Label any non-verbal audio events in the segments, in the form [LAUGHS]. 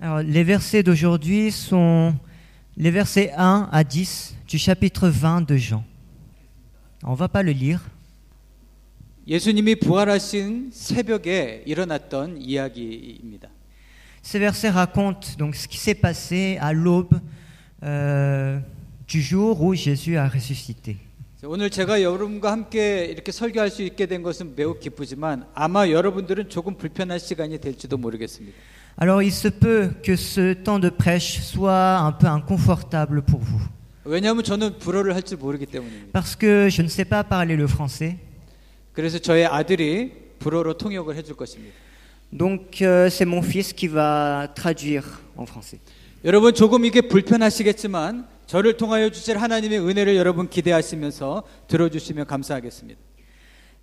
Alors, les versets d'aujourd'hui sont les versets 1 à 10 du chapitre 20 de Jean. On va pas le lire. 예수님이 부활하신 새벽에 일어났던 이야기입니다. Ces versets racontent donc ce qui s'est passé à l'aube euh, du jour où Jésus a ressuscité. 오늘 제가 여러분과 함께 이렇게 설교할 수 있게 된 것은 매우 기쁘지만 아마 여러분들은 조금 불편한 시간이 될지도 모르겠습니다. Alors il se peut que ce temps de prêche soit un peu inconfortable pour vous, 왜냐하면 저는 불어를 할 줄 모르기 때문입니다. parce que je ne sais pas parler le français. 그래서 저의 아들이 불어로 통역을 해줄 것입니다. Donc euh, c'est mon fils qui va traduire en français. 여러분 조금 이게 불편하시겠지만 저를 통하여 주실 하나님의 은혜를 여러분 기대하시면서 들어주시면 감사하겠습니다.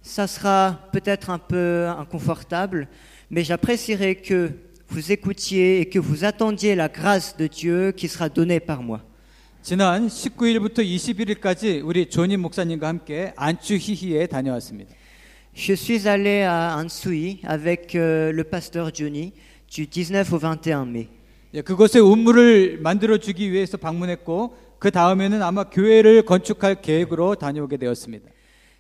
Ça sera peut-être un peu inconfortable, mais j'apprécierais que vous écoutiez et que vous attendiez la grâce de Dieu qui sera donnée par moi. 지난 19일부터 21일까지 우리 조님 목사님과 함께 안추히히에 다녀왔습니다. Je suis allé à Ansui avec euh, le pasteur Johnny du 19 au 21 mai. 예, 그곳에 운물을 만들어 주기 위해서 방문했고 그 다음에는 아마 교회를 건축할 계획으로 다녀오게 되었습니다.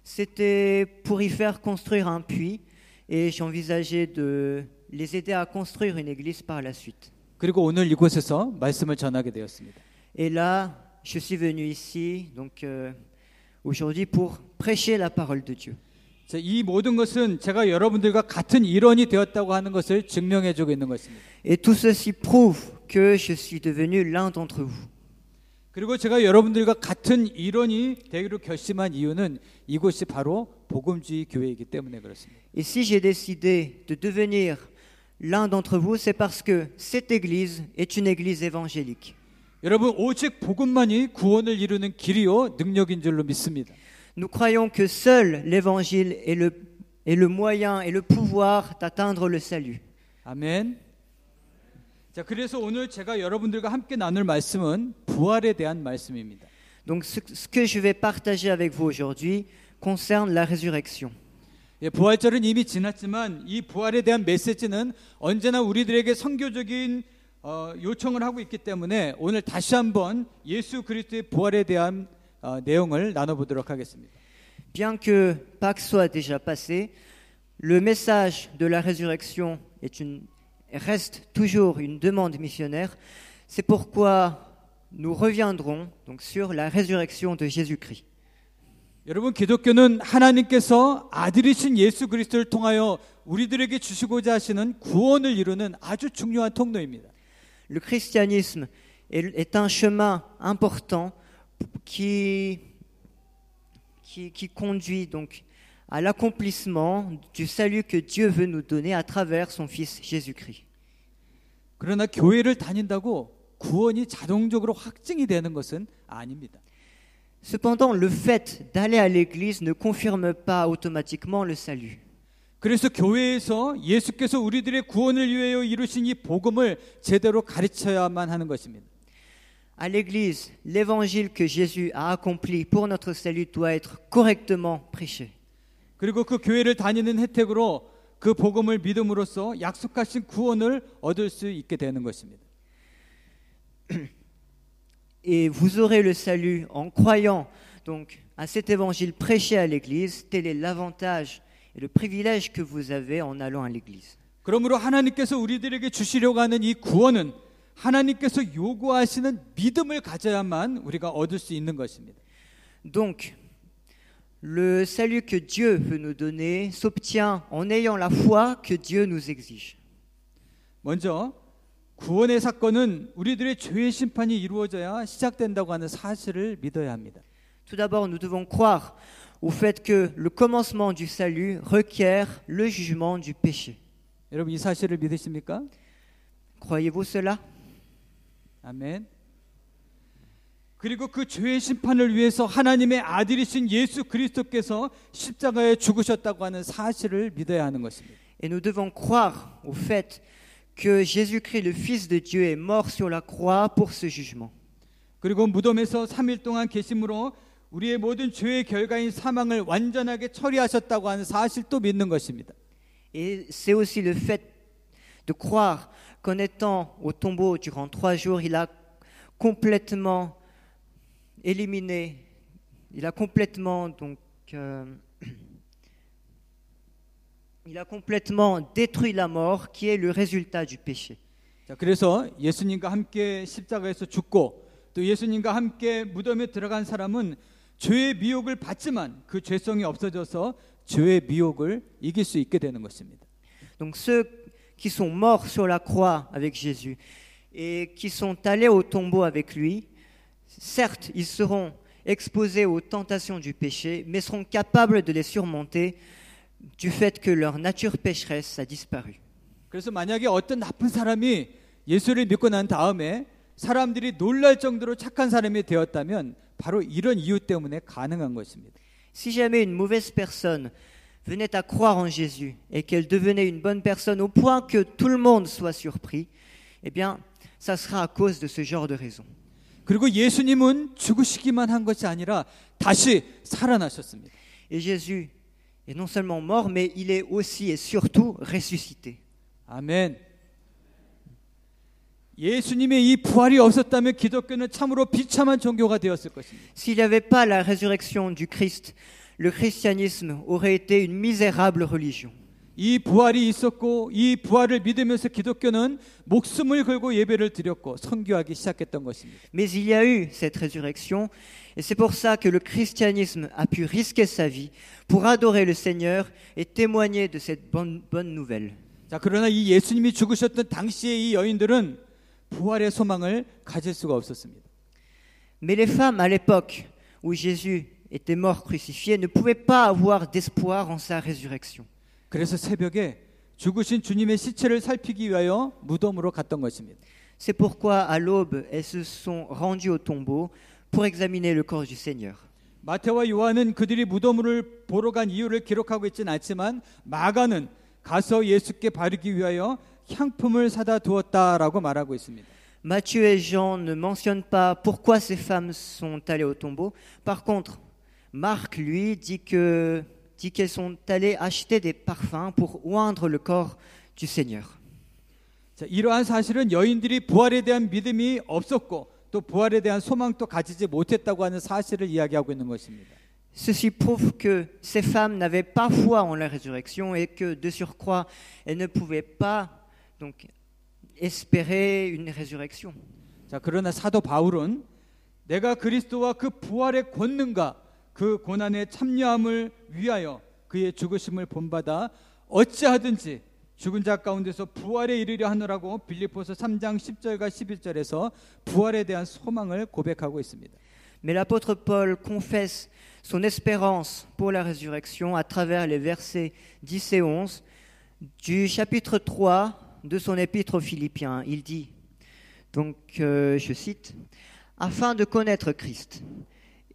C'était pour y faire construire un puits et j'envisageais de les aider à construire une église par la suite. 그리고 오늘 이곳에서 말씀을 전하게 되었습니다. Et là, je suis venu ici, donc euh, aujourd'hui, pour prêcher la parole de Dieu. 자, 이 모든 것은 제가 여러분들과 같은 일원이 되었다고 하는 것을 증명해 주고 있는 것입니다. Et tout ceci prouve que je suis devenu l'un d'entre vous. 그리고 제가 여러분들과 같은 일원이 되기로 결심한 이유는 이곳이 바로 복음주의 교회이기 때문에 그렇습니다. Et si j'ai décidé de devenir l'un d'entre vous, c'est parce que cette église est une église évangélique. 여러분 오직 복음만이 구원을 이루는 길이요 능력인 줄로 믿습니다. Nous croyons que seul l'évangile est le, est le moyen et le pouvoir d'atteindre le salut. 아멘. 자, 그래서 오늘 제가 여러분들과 함께 나눌 말씀은 부활에 대한 말씀입니다. Donc ce, ce que je vais partager avec vous aujourd'hui concerne la résurrection. 예, 부활절은 이미 지났지만 이 부활에 대한 메시지는 언제나 우리들에게 선교적인 어, 요청을 하고 있기 때문에 오늘 다시 한번 예수 그리스도의 부활에 대한 어, 내용을 나눠보도록 하겠습니다. Bien que Pâques soit déjà passé, le message de la résurrection est une, reste toujours une demande missionnaire. C'est pourquoi nous reviendrons donc sur la résurrection de Jésus-Christ. 여러분 기독교는 하나님께서 아들이신 예수 그리스도를 통하여 우리들에게 주시고자 하시는 구원을 이루는 아주 중요한 통로입니다. Le christianisme est, un chemin important qui, qui, qui conduit donc à l'accomplissement du salut que Dieu veut nous donner à travers son Fils Jésus-Christ. 그러나 교회를 다닌다고 구원이 자동적으로 확증이 되는 것은 아닙니다. Cependant, le fait d'aller à l'église ne confirme pas automatiquement le salut. 그래서 교회에서 예수께서 우리들의 구원을 위하여 이루신 이 복음을 제대로 가르쳐야만 하는 것입니다. À l'église, l'évangile que Jésus a accompli pour notre salut doit être correctement prêché. 그리고 그 교회를 다니는 혜택으로 그 복음을 믿음으로써 약속하신 구원을 얻을 수 있게 되는 것입니다. Et vous aurez le salut en croyant donc à cet évangile prêché à l'église. Tel est l'avantage et le privilège que vous avez en allant à l'église. 그러므로 하나님께서 우리들에게 주시려고 하는 이 구원은 하나님께서 요구하시는 믿음을 가져야만 우리가 얻을 수 있는 것입니다. Donc, le salut que Dieu veut nous donner s'obtient en ayant la foi que Dieu nous exige. 먼저 구원의 사건은 우리들의 죄의 심판이 이루어져야 시작된다고 하는 사실을 믿어야 합니다. Tout d'abord, nous devons croire au fait que le commencement du salut requiert le jugement du péché. 여러분 이 사실을 믿으십니까? Croyez-vous cela 아멘. 그리고 그 죄의 심판을 위해서 하나님의 아들이신 예수 그리스도께서 십자가에 죽으셨다고 하는 사실을 믿어야 하는 것입니다. Et nous devons croire au fait que Jésus-Christ, le Fils de Dieu, est mort sur la croix pour ce jugement. 그리고 무덤에서 3일 동안 계심으로 우리의 모든 죄의 결과인 사망을 완전하게 처리하셨다고 하는 사실도 믿는 것입니다. Et c'est aussi le fait de croire qu'en étant au tombeau durant trois jours, il a complètement éliminé, il a complètement donc euh, il a complètement détruit la mort qui est le résultat du péché. 자, 그래서 예수님과 함께 십자가에서 죽고 또 예수님과 함께 무덤에 들어간 사람은 죄의 미혹을 받지만 그 죄성이 없어져서 죄의 미혹을 이길 수 있게 되는 것입니다. Donc ceux qui sont morts sur la croix avec Jésus et qui sont allés au tombeau avec lui, certes, ils seront exposés aux tentations du péché, mais seront capables de les surmonter du fait que leur nature pécheresse a disparu. 그래서 만약에 어떤 나쁜 사람이 예수를 믿고 난 다음에 사람들이 놀랄 정도로 착한 사람이 되었다면 바로 이런 이유 때문에 가능한 것입니다. Si jamais une mauvaise personne venait à croire en Jésus et qu'elle devenait une bonne personne au point que tout le monde soit surpris, eh bien, ça sera à cause de ce genre de raison. 그리고 예수님은 죽으시기만 한 것이 아니라 다시 살아나셨습니다. Et Jésus est non seulement mort, mais il est aussi et surtout ressuscité. 아멘. 예수님의 이 부활이 없었다면 기독교는 참으로 비참한 종교가 되었을 것입니다. S'il n'y avait pas la résurrection du Christ, le christianisme aurait été une misérable religion. 이 부활이 있었고 이 부활을 믿으면서 기독교는 목숨을 걸고 예배를 드렸고 선교하기 시작했던 것입니다. Mais il y a eu cette résurrection, et c'est pour ça que le christianisme a pu risquer sa vie pour adorer le Seigneur et témoigner de cette bonne, bonne nouvelle. 자, 그러나 이 예수님이 죽으셨던 당시의 이 여인들은 부활의 소망을 가질 수가 없었습니다. Mais les femmes à l'époque où Jésus était mort crucifié ne pouvaient pas avoir d'espoir en sa résurrection. 그래서 새벽에 죽으신 주님의 시체를 살피기 위하여 무덤으로 갔던 것입니다. C'est pourquoi à l'aube, elles se sont rendues au tombeau pour examiner le corps du Seigneur. 마태와 요한은 그들이 무덤을 보러 간 이유를 기록하고 있지는 않지만 마가는 가서 예수께 바르기 위하여 향품을 사다 두었다라고 말하고 있습니다. Matthieu et Jean ne mentionnent pas pourquoi ces femmes sont allées au tombeau. Par contre, Marc, lui, dit que dit qu'elles sont allées acheter des parfums pour oindre le corps du Seigneur. 자, 이러한 사실은 여인들이 부활에 대한 믿음이 없었고 또 부활에 대한 소망도 가지지 못했다고 하는 사실을 이야기하고 있는 것입니다. Ceci prouve que ces femmes n'avaient pas foi en la résurrection et que de surcroît, elles ne pouvaient pas donc espérer une résurrection. 자, 그러나 사도 바울은 내가 그리스도와 그 부활의 권능과 그 고난의 참여함을 위하여 그의 죽으심을 본받아 어찌하든지 죽은 자 가운데서 부활에 이르려 하느라고 빌립보서 3장 10절과 11절에서 부활에 대한 소망을 고백하고 있습니다. Mais l'apôtre Paul confesse son espérance pour la résurrection à travers les versets 10 et 11 du chapitre 3 de son épître aux Philippiens. Il dit, donc euh, je cite, Afin de connaître Christ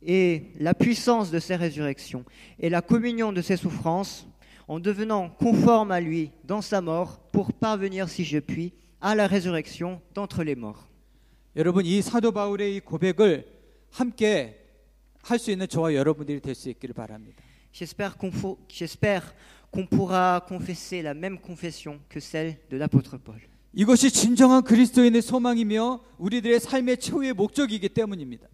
et la puissance de ses résurrections et la communion de ses souffrances, en devenant conforme à lui dans sa mort, pour parvenir, si je puis, à la résurrection d'entre les morts. 여러분 이 사도 바울의 이 고백을 함께 할 수 있는 저와 여러분들이 될 수 있기를 바랍니다. J'espère qu'on fo- j'espère qu'on pourra confesser la même confession que celle de l'apôtre Paul. 이것이 진정한 그리스도인의 소망이며 우리들의 삶의 최후의 목적이기 때문입니다.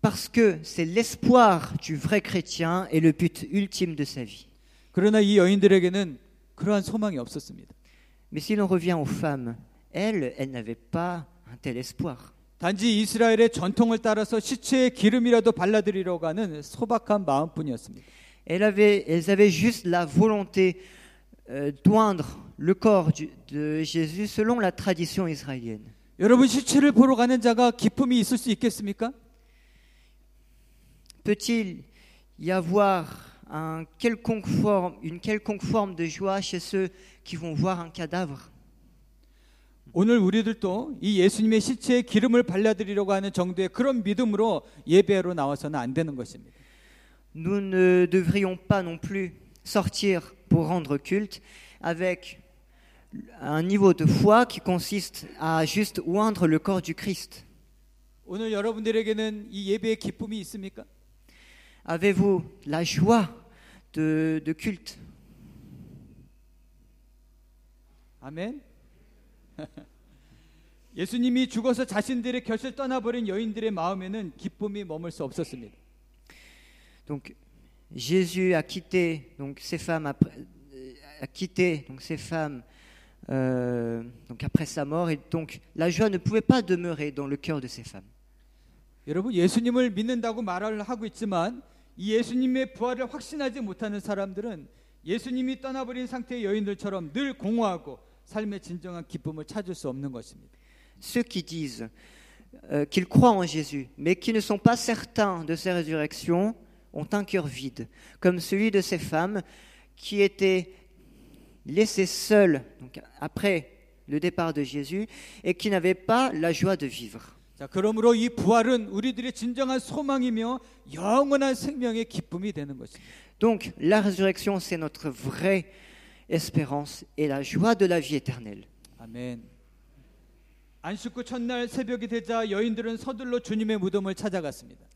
Parce que c'est l'espoir du vrai chrétien et le but ultime de sa vie. 그러나 이 여인들에게는 그러한 소망이 없었습니다. Mais si l'on revient aux femmes, elles, elles n'avaient pas un tel espoir. 단지 이스라엘의 전통을 따라서 시체에 기름이라도 발라드리려고 하는 소박한 마음뿐이었습니다. Elles avaient, elles avaient juste la volonté euh, d'oindre le corps du- de Jésus selon la tradition israélienne. 여러분 시체를 보러 가는 자가 기쁨이 있을 수 있겠습니까? Peut-il y avoir un quelconque forme, une quelconque forme de joie chez ceux qui vont voir un cadavre 오늘 우리들도 이 예수님의 시체에 기름을 발라드리려고 하는 정도의 그런 믿음으로 예배로 나와서는 안 되는 것입니다. Nous ne devrions pas non plus sortir pour rendre culte avec un niveau de foi qui consiste à juste oindre le corps du Christ. 오늘 여러분들에게는 이 예배의 기쁨이 있습니까? Avez-vous la joie de, de culte 아멘. [LAUGHS] 예수님이 죽어서 자신들의 곁을 떠나버린 여인들의 마음에는 기쁨이 머물 수 없었습니다. Donc Jésus a quitté donc ces femmes après, euh, a quitté donc ces femmes euh, donc après sa mort et donc la joie ne pouvait pas demeurer dans le cœur de ces femmes. 여러분 예수님을 믿는다고 말을 하고 있지만 이 예수님의 부활을 확신하지 못하는 사람들은 예수님이 떠나버린 상태의 여인들처럼 늘 공허하고 삶의 진정한 기쁨을 찾을 수 없는 것입니다. Ceux qui disent euh, qu'ils croient en Jésus, mais qui ne sont pas certains de sa résurrection, ont un cœur vide, comme celui de ces femmes qui étaient laissées seules donc, après le départ de Jésus et qui n'avaient pas la joie de vivre. 자, 그러므로 이 부활은 우리들의 진정한 소망이며 영원한 생명의 기쁨이 되는 것입니다. Donc la résurrection, c'est notre vraie espérance et la joie de la vie éternelle. 아멘. 안식구 첫날 새벽이 되자 여인들은 서둘러 주님의 무덤을 찾아갔습니다.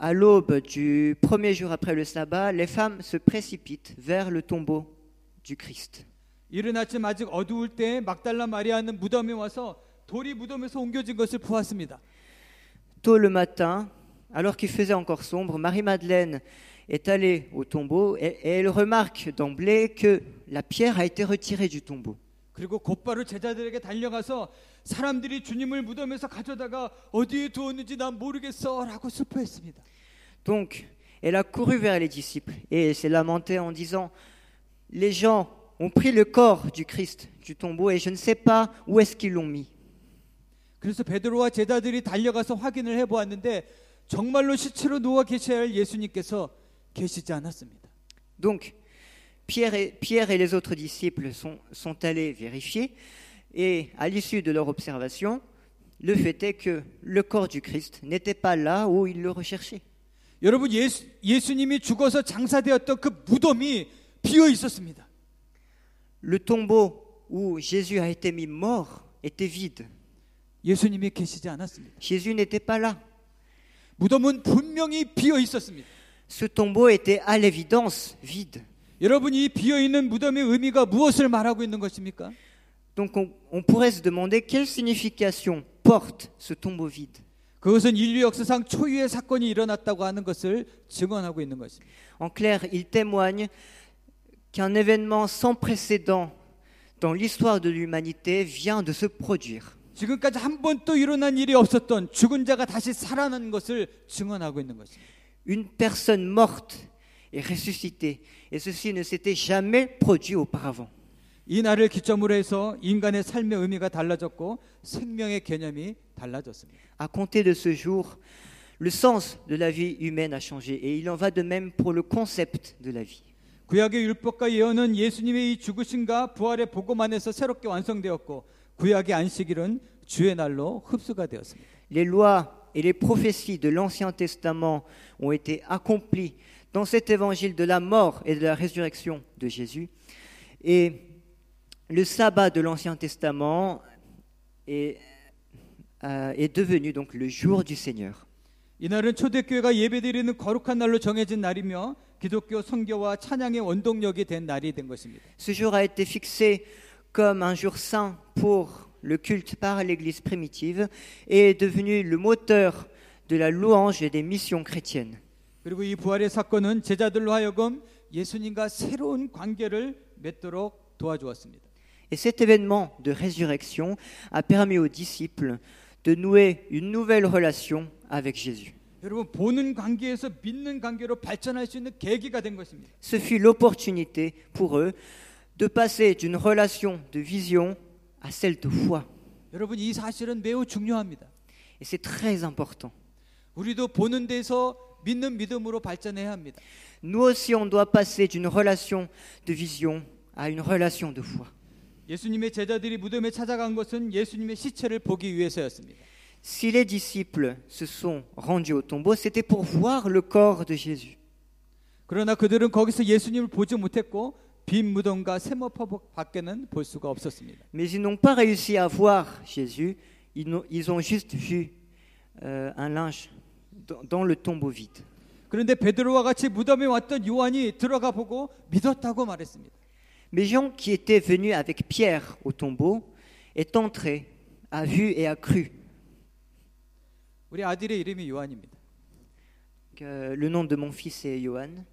À l'aube du premier jour après le sabbat, les femmes se précipitent vers le tombeau du Christ. 이른 아침 아직 어두울 때 막달라 마리아는 무덤에 와서 돌이 무덤에서 옮겨진 것을 보았습니다. Tôt le matin, alors qu'il faisait encore sombre, Marie-Madeleine est allée au tombeau et, et elle remarque d'emblée que la pierre a été retirée du tombeau. 그리고 곧바로 제자들에게 달려가서 사람들이 주님을 무덤에서 가져다가 어디에 두었는지 난 모르겠어라고 슬퍼했습니다. Donc, elle a couru vers les disciples et elle s'est lamentée en disant, les gens ont pris le corps du Christ du tombeau et je ne sais pas où est-ce qu'ils l'ont mis. 그래서 베드로와 제자들이 달려가서 확인을 해보았는데 정말로 시체로 누워 계셔야 할 예수님께서 계시지 않았습니다. Donc, Pierre et, Pierre et les autres disciples sont, sont allés vérifier et à l'issue de leur observation, le fait est que le corps du Christ n'était pas là où ils le recherchaient. 여러분 예수, 예수님이 죽어서 장사되었던 그 무덤이 비어 있었습니다. Le tombeau où Jésus a été mis mort était vide. 예수님이 계시지 않았습니다. Jésus n'était pas là. 무덤은 분명히 비어 있었습니다. Ce tombeau était à l'évidence vide. 여러분 이 비어 있는 무덤의 의미가 무엇을 말하고 있는 것입니까? Donc on, on pourrait se demander quelle signification porte ce tombeau vide. 그것은 인류 역사상 초유의 사건이 일어났다고 하는 것을 증언하고 있는 것입니다. En clair, il témoigne qu'un événement sans précédent dans l'histoire de l'humanité vient de se produire. 지금까지 한 번도 일어난 일이 없었던 죽은 자가 다시 살아난 것을 증언하고 있는 것입니다. Une personne morte est ressuscitée, et ceci ne s'était jamais produit auparavant. 이 날을 기점으로 해서 인간의 삶의 의미가 달라졌고 생명의 개념이 달라졌습니다. À compter de ce jour, le sens de la vie humaine a changé, et il en va de même pour le concept de la vie. 구약의 율법과 예언은 예수님의 이 죽으심과 부활의 복음 안에서 새롭게 완성되었고 구약의 안식일은 주의 날로 흡수가 되었습니다. Les lois et les prophéties de l'Ancien Testament ont été accomplies dans cet évangile de la mort et de la résurrection de Jésus. Et le sabbat de l'Ancien Testament est, euh, est devenu donc le jour du Seigneur. 이날은 초대교회가 예배드리는 거룩한 날로 정해진 날이며 기독교 선교와 찬양의 원동력이 된 날이 된 것입니다. Ce jour a été fixé comme un jour saint pour le culte par l'Église primitive et est devenu le moteur de la louange et des missions chrétiennes. 그리고 이 부활의 사건은 제자들로 하여금 예수님과 새로운 관계를 맺도록 도와주었습니다. Et cet événement de résurrection a permis aux disciples de nouer une nouvelle relation avec Jésus. 여러분 보는 관계에서 믿는 관계로 발전할 수 있는 계기가 된 것입니다. Ce fut l'opportunité pour eux de passer d'une relation de vision à celle de foi. 여러분 이 사실은 매우 중요합니다. Et c'est très important. 우리도 보는 데서 믿는 믿음으로 발전해야 합니다. Nous aussi, on doit passer d'une relation de vision à une relation de foi. 예수님의 제자들이 무덤에 찾아간 것은 예수님의 시체를 보기 위해서였습니다. Si les disciples se sont rendus au tombeau, c'était pour voir le corps de Jésus. 그러나 그들은 거기서 예수님을 보지 못했고 빈 무덤과 세모포 밖에는 볼 수가 없었습니다. Mais ils n'ont pas réussi à voir Jésus, ils, n'ont- ils ont juste vu euh, un linge dans, dans le tombeau vide. 그런데 베드로와 같이 무덤에 왔던 요한이 들어가 보고 믿었다고 말했습니다. Mais Jean, qui était venu avec Pierre au tombeau, est entré, a vu et a cru. 우리 아들의 이름이 요한입니다. Que le nom de mon fils est Johan.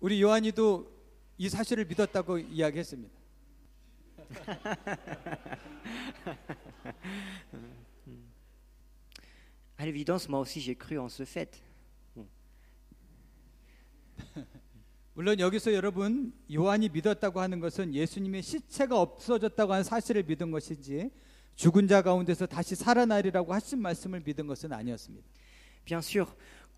우리 요한이도 이 사실을 믿었다고 이야기했습니다. [LAUGHS] À l'évidence, moi aussi j'ai cru en ce fait. [LAUGHS] 물론 여기서 여러분 요한이 믿었다고 하는 것은 예수님의 시체가 없어졌다고 하는 사실을 믿은 것이지 죽은 자 가운데서 다시 살아나리라고 하신 말씀을 믿은 것은 아니었습니다. Bien sûr,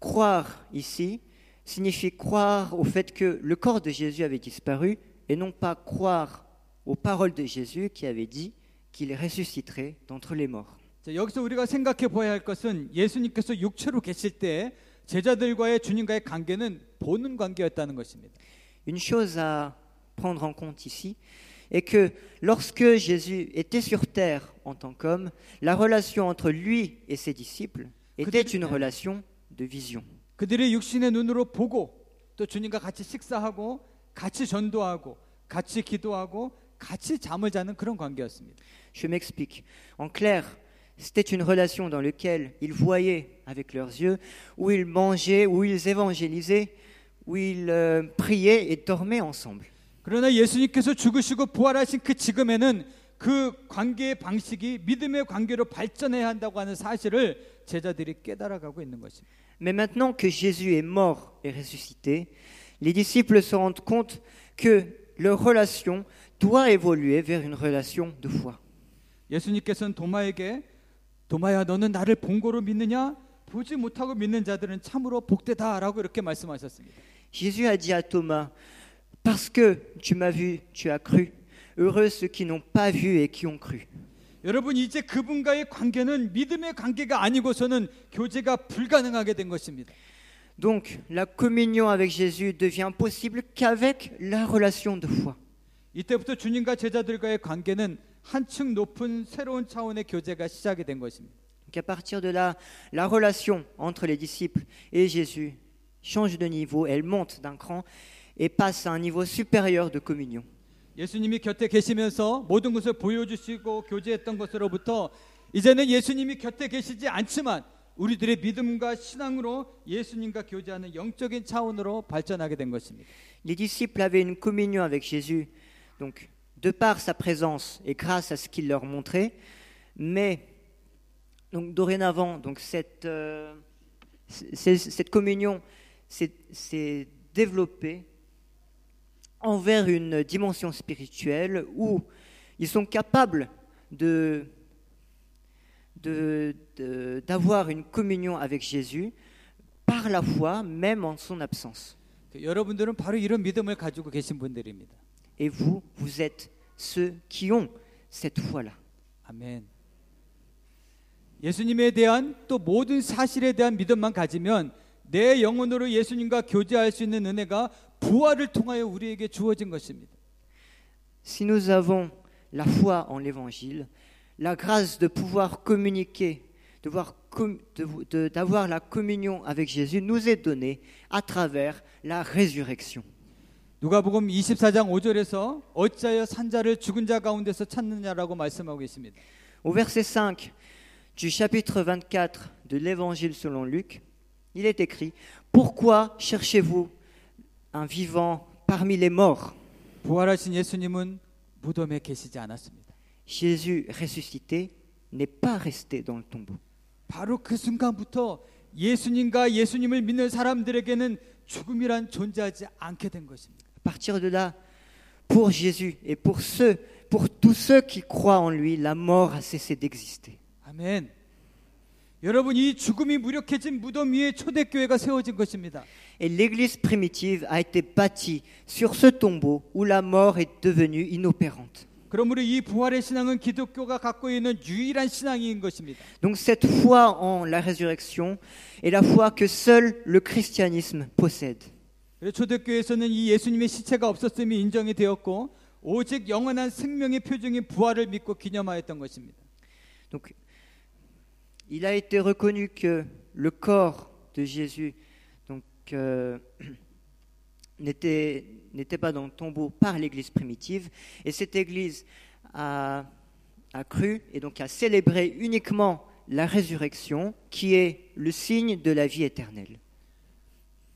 croire ici signifie croire au fait que le corps de Jésus avait disparu et non pas croire aux paroles de Jésus qui avait dit qu'il ressusciterait d'entre les morts. 자, 여기서 우리가 생각해 보아야 할 것은 예수님께서 육체로 계실 때 제자들과의 주님과의 관계는 보는 관계였다는 것입니다. Une chose à prendre en compte ici est que lorsque Jésus était sur terre en tant qu'homme, la relation entre lui et ses disciples était Que- une relation de vision. 그들의 육신의 눈으로 보고 또 주님과 같이 식사하고 같이 전도하고 같이 기도하고 같이 잠을 자는 그런 관계였습니다. Je m'explique. En clair, c'était une relation dans laquelle ils voyaient avec leurs yeux, où ils mangeaient, où ils évangélisaient, où ils euh, priaient et dormaient ensemble. 그러나 예수님께서 죽으시고 부활하신 그 지금에는 그 관계의 방식이 믿음의 관계로 발전해야 한다고 하는 사실을 제자들이 깨달아가고 있는 것입니다. Mais maintenant que Jésus est mort et ressuscité, les disciples se rendent compte que leur relation doit évoluer vers une relation de foi. 예수님께서는 도마에게 도마야 너는 나를 본고로 믿느냐? 보지 못하고 믿는 자들은 참으로 복되다라고 이렇게 말씀하셨습니다. Jésus a dit à Thomas, Parce que tu m'as vu, tu as cru. Heureux ceux qui n'ont pas vu et qui ont cru. 여러분 이제 그분과의 관계는 믿음의 관계가 아니고서는 교제가 불가능하게 된 것입니다. Donc, la communion avec Jésus devient possible qu'avec la relation de foi. 이때부터 주님과 제자들과의 관계는 한층 높은 새로운 차원의 교제가 시작이 된 것입니다. Donc, à partir de là, la relation entre les disciples et Jésus change de niveau, elle monte d'un cran et passe à un niveau supérieur de communion. 예수님이 곁에 계시면서 모든 것을 보여주시고 교제했던 것으로부터 이제는 예수님이 곁에 계시지 않지만 우리들의 믿음과 신앙으로 예수님과 교제하는 영적인 차원으로 발전하게 된 것입니다. Les disciples avaient une communion avec Jésus, donc de par sa présence et grâce à ce qu'il leur montrait, mais donc dorénavant, donc cette, euh, cette communion s'est développée envers une dimension spirituelle où ils sont capables de de- de- d'avoir une communion avec Jésus par la foi, même en son absence. 여러분들은 바로 이런 믿음을 가지고 계신 분들입니다. Et vous, vous êtes ceux qui ont cette foi-là. 아멘. 예수님에 대한 또 모든 사실에 대한 믿음만 가지면 내 영혼으로 예수님과 교제할 수 있는 은혜가 부활을 통하여 우리에게 주어진 것입니다. Si nous avons la foi en l'Évangile, la grâce de pouvoir communiquer, de voir com- de- de- d'avoir la communion avec Jésus nous est donnée à travers la résurrection. 누가복음 24장 5절에서 어찌하여 산자를 죽은 자 가운데서 찾느냐라고 말씀하고 있습니다. Au verset 5 du chapitre 24 de l'Évangile selon Luc, il est écrit Pourquoi cherchez-vous un vivant parmi les morts 부활하신 예수님은 무덤에 계시지 않았습니다. Jésus ressuscité n'est pas resté dans le tombeau. 바로 그 순간부터 예수님과 예수님을 믿는 사람들에게는 죽음이란 존재하지 않게 된 것입니다. À partir de là, pour Jésus et pour ceux, pour tous ceux qui croient en lui, la mort a cessé d'exister. 아멘. 여러분 이 죽음이 무력해진 무덤 위에 초대교회가 세워진 것입니다. Et l'Église primitive a été bâtie sur ce tombeau où la mort est devenue inopérante. 그러므로 이 부활의 신앙은 기독교가 갖고 있는 유일한 신앙인 것입니다. Donc cette foi en la résurrection est la foi que seul le christianisme possède. 초대교회에서는 이 예수님의 시체가 없었음이 인정이 되었고 오직 영원한 생명의 표징인 부활을 믿고 기념하였던 것입니다. Donc il a été reconnu que le corps de Jésus donc, euh, [CLEARS THROAT] n'était n'était pas dans le tombeau par l'Église primitive, et cette Église a, a cru et donc a célébré uniquement la résurrection, qui est le signe de la vie éternelle.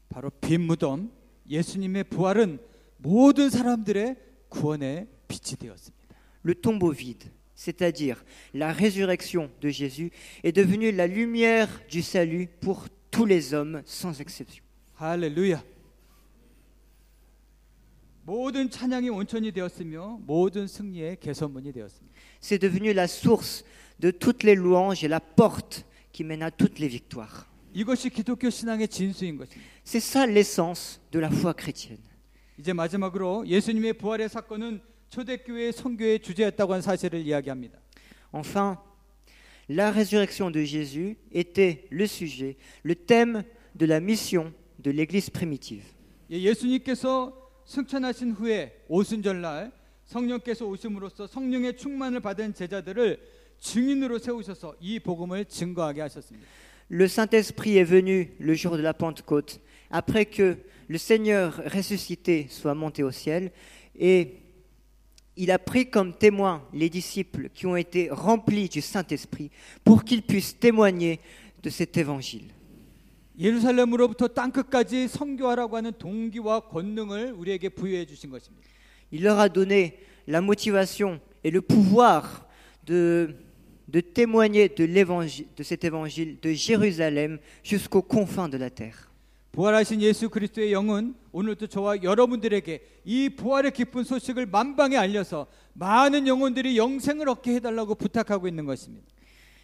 바로 빈 무덤 예수님의 부활은 모든 사람들의 구원의 빛이 되었습니다. Le tombeau vide, c'est-à-dire la résurrection de Jésus, est devenu la lumière du salut pour tous les hommes sans exception. 할렐루야. 모든 찬양이 온천이 되었으며 모든 승리의 개선문이 되었습니다. C'est devenu la source de toutes les louanges et la porte qui mène à toutes les victoires. 이것이 기독교 신앙의 진수인 것입니다. C'est ça l'essence de la foi chrétienne. 이제 마지막으로 예수님의 부활의 사건은 초대교회 선교의 주제였다고 하는 사실을 이야기합니다. Enfin, la résurrection de Jésus était le sujet, le thème de la mission de l'Église primitive. 예, 예수님께서 승천하신 후에 오순절날 성령께서 오심으로써 성령의 충만을 받은 제자들을 증인으로 세우셔서 이 복음을 증거하게 하셨습니다. Le Saint-Esprit est venu le jour de la Pentecôte, après que le Seigneur ressuscité soit monté au ciel, et il a pris comme témoins les disciples qui ont été remplis du Saint-Esprit pour qu'ils puissent témoigner de cet évangile. 예루살렘으로부터 땅 끝까지 선교하라고 하는 동기와 권능을 우리에게 부여해 주신 것입니다. Il leur a donné la motivation et le pouvoir de, de témoigner de, l'évangile- de cet évangile de Jérusalem jusqu'aux confins de la terre. 부활하신 예수 그리스도의 영은 오늘도 저와 여러분들에게 이 부활의 기쁜 소식을 만방에 알려서 많은 영혼들이 영생을 얻게 해달라고 부탁하고 있는 것입니다.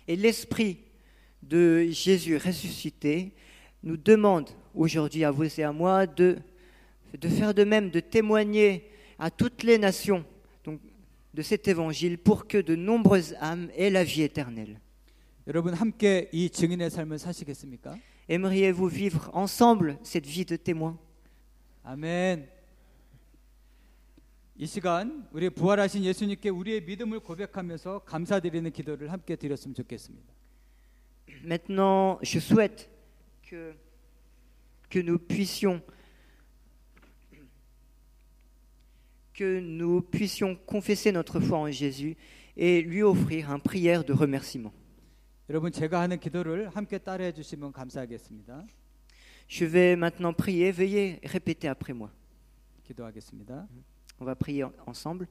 Et l'Esprit de Jésus ressuscité nous demande aujourd'hui à vous et à moi de, de faire de même, de témoigner à toutes les nations donc, de cet évangile pour que de nombreuses âmes aient la vie éternelle. 여러분 함께 이 증인의 삶을 사시겠습니까? Aimeriez-vous vivre ensemble cette vie de témoin 아멘. 이 시간 우리 부활하신 예수님께 우리의 믿음을 고백하면서 감사드리는 기도를 함께 드렸으면 좋겠습니다. Maintenant, je souhaite que, que nous puissions que nous puissions confesser notre foi en Jésus et lui offrir un prière de remerciement. 여러분 제가 하는 기도를 함께 따라해 주시면 감사하겠습니다. Je vais maintenant prier, veuillez répéter après moi. 기도하겠습니다. On va prier en- ensemble.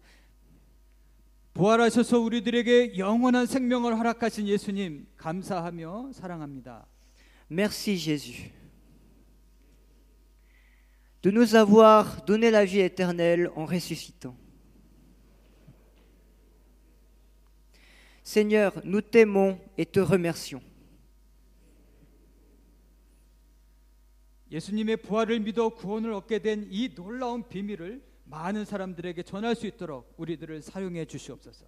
부활하셔서 우리들에게 영원한 생명을 허락하신 예수님 감사하며 사랑합니다. Merci Jésus de nous avoir donné la vie éternelle en ressuscitant. Seigneur, nous t'aimons et te remercions. 예수님의 부활을 믿어 구원을 얻게 된 이 놀라운 비밀을 많은 사람들에게 전할 수 있도록 우리들을 사용해 주시옵소서.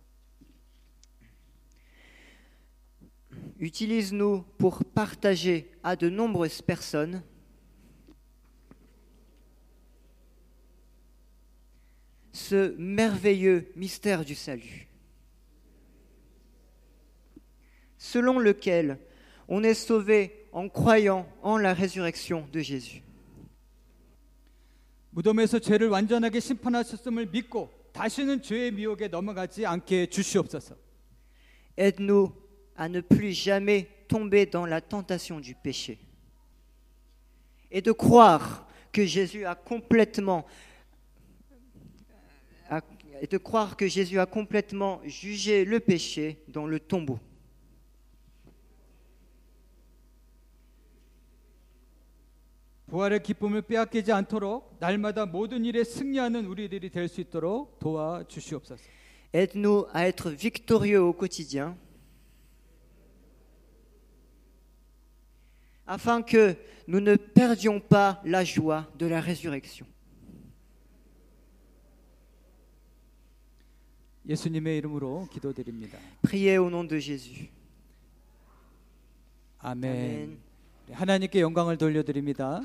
Utilise-nous pour partager à de nombreuses personnes ce merveilleux mystère du salut, selon lequel on est sauvé en croyant en la résurrection de Jésus. 무덤에서 죄를 완전하게 심판하셨음을 믿고 다시는 죄의 미혹에 넘어가지 않게 해 주시옵소서. Aide-nous à ne plus jamais tomber dans la tentation du péché et de croire que Jésus a complètement a- et de croire que Jésus a complètement jugé le péché dans le tombeau. 부활의 기쁨을 빼앗기지 않도록 날마다 모든 일에 승리하는 우리들이 될 수 있도록 도와 주시옵소서. Aide-nous à être victorieux au quotidien afin que nous ne perdions pas la joie de la résurrection. Priez au nom de Jésus. 아멘. Amen. 네, 하나님께 영광을 돌려드립니다.